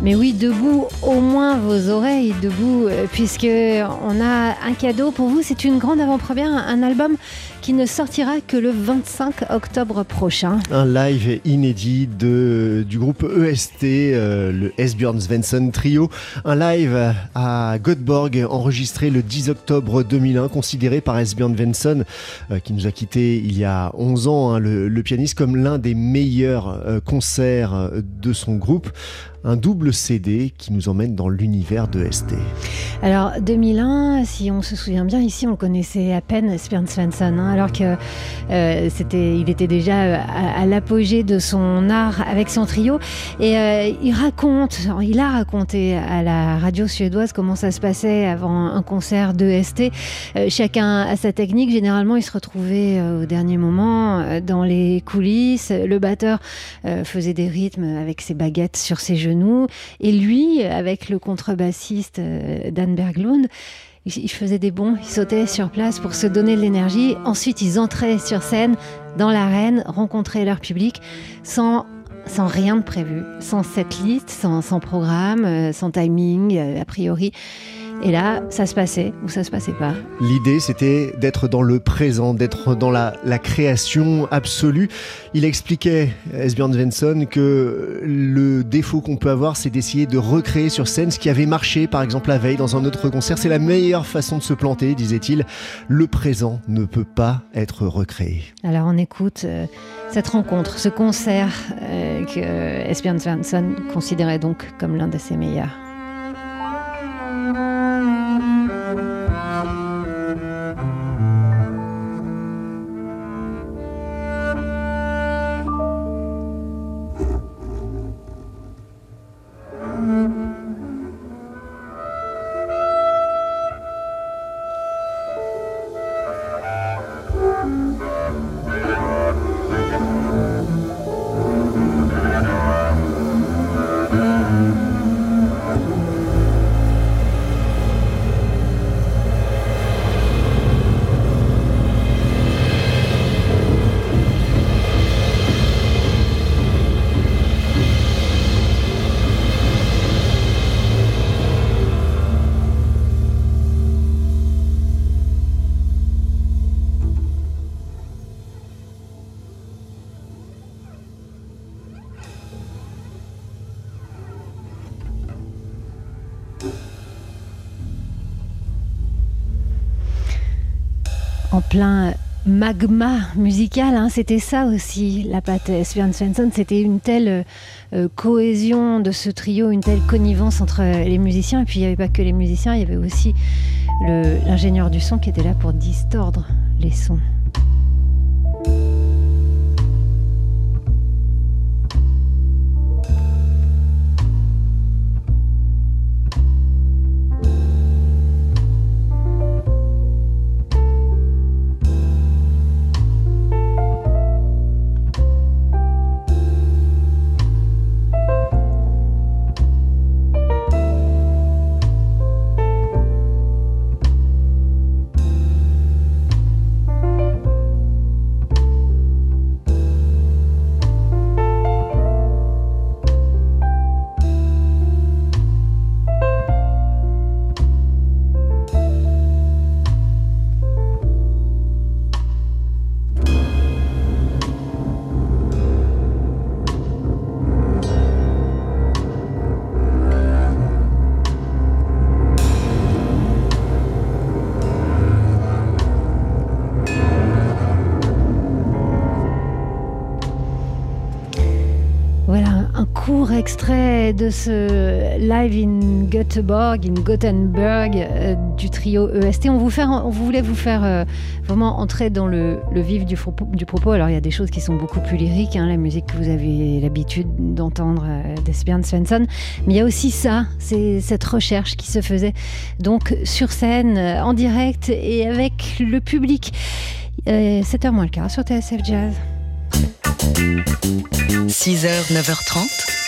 Mais oui, debout, au moins vos oreilles, debout, euh, puisque on a un cadeau pour vous. C'est une grande avant-première, un album qui ne sortira que le 25 octobre prochain. Un live inédit de, du groupe EST, euh, le Esbjörn Svensson Trio. Un live à Göteborg, enregistré le 10 octobre 2001, considéré par Esbjörn Svensson, euh, qui nous a quitté il y a 11 ans, hein, le, pianiste, comme l'un des meilleurs concerts de son groupe un double CD qui nous emmène dans l'univers de ST. Alors 2001, si on se souvient bien, ici on connaissait à peine, Spern Svensson, hein, alors que euh, c'était, il était déjà à, à l'apogée de son art avec son trio. Et euh, il raconte, il a raconté à la radio suédoise comment ça se passait avant un concert de ST. Euh, chacun a sa technique. Généralement, il se retrouvait au dernier moment dans les coulisses. Le batteur faisait des rythmes avec ses baguettes sur ses et lui, avec le contrebassiste euh, Dan Berglund, il faisait des bons, il sautait sur place pour se donner de l'énergie. Ensuite, ils entraient sur scène dans l'arène, rencontraient leur public sans sans rien de prévu, sans setlist, sans, sans programme, euh, sans timing, euh, a priori. Et là, ça se passait ou ça se passait pas. L'idée, c'était d'être dans le présent, d'être dans la, la, création absolue. Il expliquait, Esbjörn Svensson, que le défaut qu'on peut avoir, c'est d'essayer de recréer sur scène ce qui avait marché, par exemple, la veille dans un autre concert. C'est la meilleure façon de se planter, disait-il. Le présent ne peut pas être recréé. Alors, on écoute euh, cette rencontre, ce concert euh, que Esbjörn Svensson considérait donc comme l'un de ses meilleurs. En plein magma musical, hein, c'était ça aussi la patte Sven Svensson, c'était une telle euh, cohésion de ce trio, une telle connivence entre les musiciens, et puis il n'y avait pas que les musiciens, il y avait aussi l'ingénieur du son qui était là pour distordre les sons. Extrait de ce live in Göteborg, in Gothenburg euh, du trio EST. On, vous voulait vous faire euh, vraiment entrer dans le, le vif du, propos. Alors il y a des choses qui sont beaucoup plus lyriques, hein, la musique que vous avez l'habitude d'entendre euh, d'Esbjörn Svensson, mais il y a aussi ça, c'est cette recherche qui se faisait donc sur scène, en direct et avec le public. 7h moins le quart sur TSF Jazz. 6h, 9h30,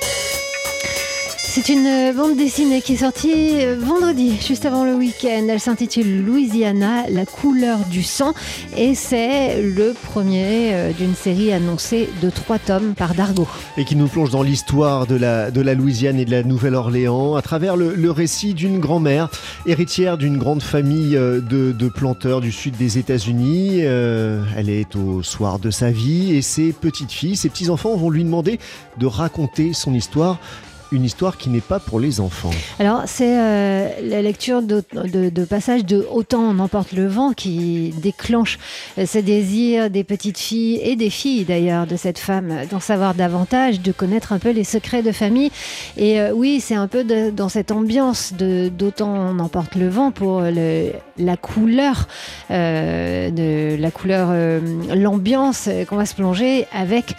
C'est une euh, bande dessinée qui est sortie euh, vendredi, juste avant le week-end. Elle s'intitule Louisiana, la couleur du sang. Et c'est le premier euh, d'une série annoncée de trois tomes par Dargo. Et qui nous plonge dans l'histoire de la, de la Louisiane et de la Nouvelle-Orléans à travers le, récit d'une grand-mère, héritière d'une grande famille de, planteurs du sud des États-Unis. elle est au soir de sa vie et ses petites filles, ses petits-enfants vont lui demander de raconter son histoire une histoire qui n'est pas pour les enfants. Alors, c'est euh, la lecture de, de, passages de Autant on emporte le vent qui déclenche euh, ce désir des petites filles et des filles d'ailleurs de cette femme d'en savoir davantage, de connaître un peu les secrets de famille. Et euh, oui, c'est un peu dans cette ambiance d'Autant on emporte le vent pour la couleur, de la couleur, l'ambiance qu'on va se plonger avec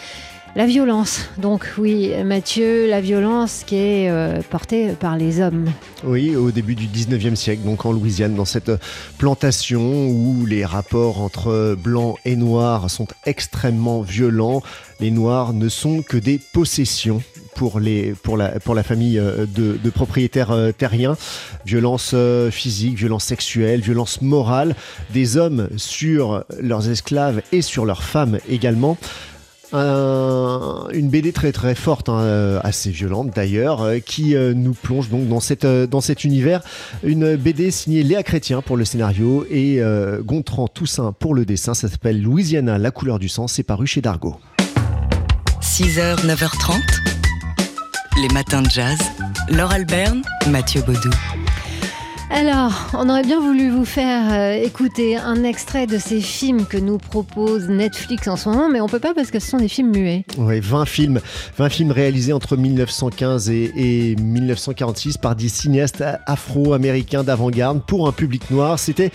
la violence, donc oui, Mathieu, la violence qui est euh, portée par les hommes. Oui, au début du 19e siècle, donc en Louisiane, dans cette plantation où les rapports entre blancs et noirs sont extrêmement violents. Les noirs ne sont que des possessions pour, les, pour, la, famille euh, de, de propriétaires euh, terriens. Violence physique, violence sexuelle, violence morale des hommes sur leurs esclaves et sur leurs femmes également une BD très très forte, hein, euh, assez violente d'ailleurs, euh, qui euh, nous plonge donc dans cet univers. Une BD signée Léa Chrétien pour le scénario et Gontran Toussaint pour le dessin. Ça s'appelle Louisiana, la couleur du sang. C'est paru chez Dargo. 6h, 9h30. Les matins de jazz. Laure Alberne, Mathieu Baudou. Alors, on aurait bien voulu vous faire euh, écouter un extrait de ces films que nous propose Netflix en ce moment, mais on peut pas parce que ce sont des films muets. Oui, 20 films, 20 films réalisés entre 1915 et, 1946 par des cinéastes afro-américains d'avant-garde pour un public noir. C'était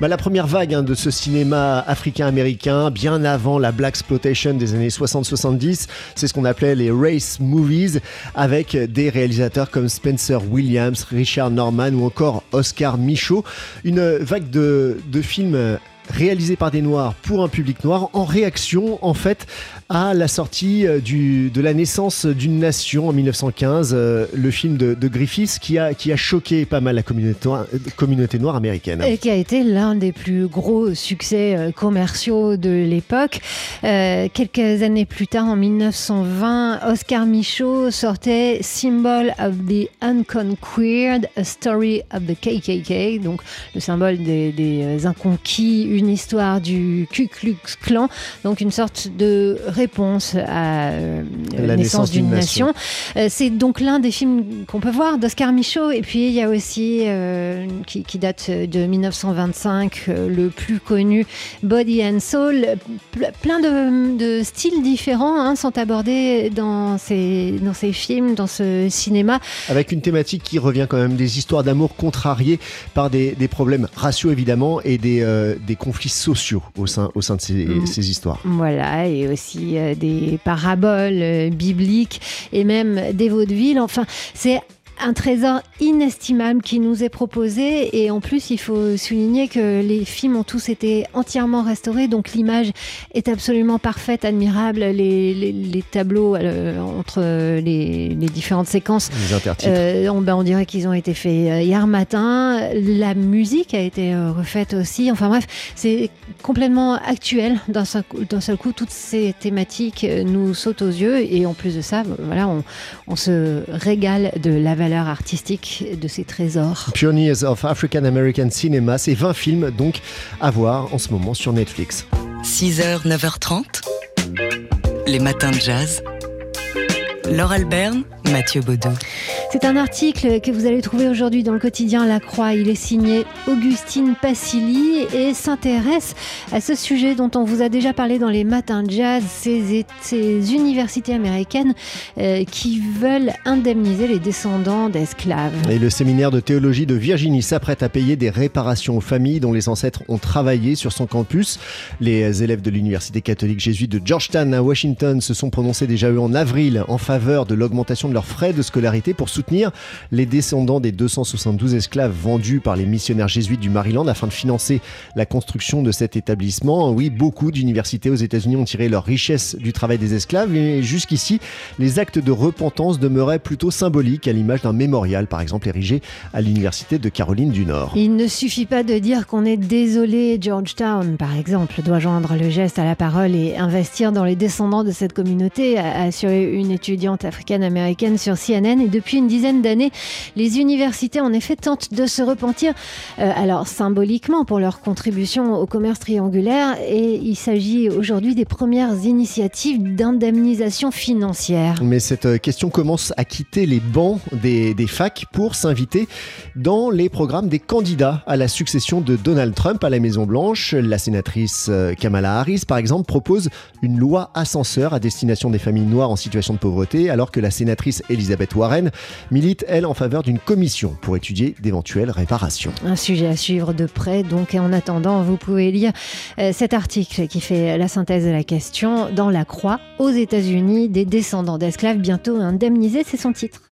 bah, la première vague hein, de ce cinéma africain-américain, bien avant la Black Exploitation des années 60-70. C'est ce qu'on appelait les race movies, avec des réalisateurs comme Spencer Williams, Richard Norman ou encore Oscar Michaud. Une vague de, films réalisé par des Noirs pour un public noir, en réaction en fait à la sortie euh, de la naissance d'une nation en 1915, euh, le film de, de, Griffiths qui a, qui a choqué pas mal la communauté, communauté noire américaine. Et qui a été l'un des plus gros succès euh, commerciaux de l'époque. quelques années plus tard, en 1920, Oscar Michaud sortait Symbol of the Unconquered, A Story of the KKK, donc le symbole des, des inconquis une histoire du Ku Klux Klan, donc une sorte de réponse à euh, la naissance, d'une nation. Euh, c'est donc l'un des films qu'on peut voir d'Oscar Michaud, et puis il y a aussi, euh, qui, date de 1925, le plus connu, Body and Soul. plein de, styles différents hein, sont abordés dans ces, dans ces films, dans ce cinéma. Avec une thématique qui revient quand même des histoires d'amour contrariées par des, problèmes raciaux évidemment et des, des conflits sociaux au sein, au sein de ces, mm. ces histoires. Voilà, et aussi euh, des paraboles euh, bibliques et même des vaudevilles. Enfin, c'est un trésor inestimable qui nous est proposé et en plus il faut souligner que les films ont tous été entièrement restaurés donc l'image est absolument parfaite, admirable, les, les, tableaux euh, entre les, les, différentes séquences, euh, on, ben, on, dirait qu'ils ont été faits euh, hier matin, la musique a été refaite aussi, enfin bref c'est complètement actuel. D'un seul, seul, coup, toutes ces thématiques nous sautent aux yeux et en plus de ça, voilà, on, on se régale de la valeur artistique de ces trésors. Pioneers of African American Cinema, c'est 20 films donc à voir en ce moment sur Netflix. 6h, 9h30, les matins de jazz. Laure Alberne, Mathieu Baudou. C'est un article que vous allez trouver aujourd'hui dans le quotidien La Croix. Il est signé Augustine Passili et s'intéresse à ce sujet dont on vous a déjà parlé dans les matins jazz, ces, ces universités américaines euh, qui veulent indemniser les descendants d'esclaves. Et le séminaire de théologie de Virginie s'apprête à payer des réparations aux familles dont les ancêtres ont travaillé sur son campus. Les élèves de l'université catholique jésuite de Georgetown à Washington se sont prononcés déjà eux en avril en faveur de l'augmentation de leurs frais de scolarité pour soutenir les descendants des 272 esclaves vendus par les missionnaires jésuites du Maryland afin de financer la construction de cet établissement. Oui, beaucoup d'universités aux États-Unis ont tiré leur richesse du travail des esclaves et jusqu'ici, les actes de repentance demeuraient plutôt symboliques à l'image d'un mémorial par exemple érigé à l'université de Caroline du Nord. Il ne suffit pas de dire qu'on est désolé, Georgetown par exemple doit joindre le geste à la parole et investir dans les descendants de cette communauté, a une étudiante africaine-américaine sur CNN. Et depuis une dizaine d'années, les universités en effet tentent de se repentir, euh, alors symboliquement pour leur contribution au commerce triangulaire. Et il s'agit aujourd'hui des premières initiatives d'indemnisation financière. Mais cette question commence à quitter les bancs des, des facs pour s'inviter dans les programmes des candidats à la succession de Donald Trump à la Maison-Blanche. La sénatrice euh, Kamala Harris, par exemple, propose une loi ascenseur à destination des familles noires en situation de pauvreté, alors que la sénatrice Elizabeth Warren milite, elle, en faveur d'une commission pour étudier d'éventuelles réparations. Un sujet à suivre de près, donc en attendant, vous pouvez lire euh, cet article qui fait la synthèse de la question dans La Croix, aux États-Unis, des descendants d'esclaves bientôt indemnisés, c'est son titre.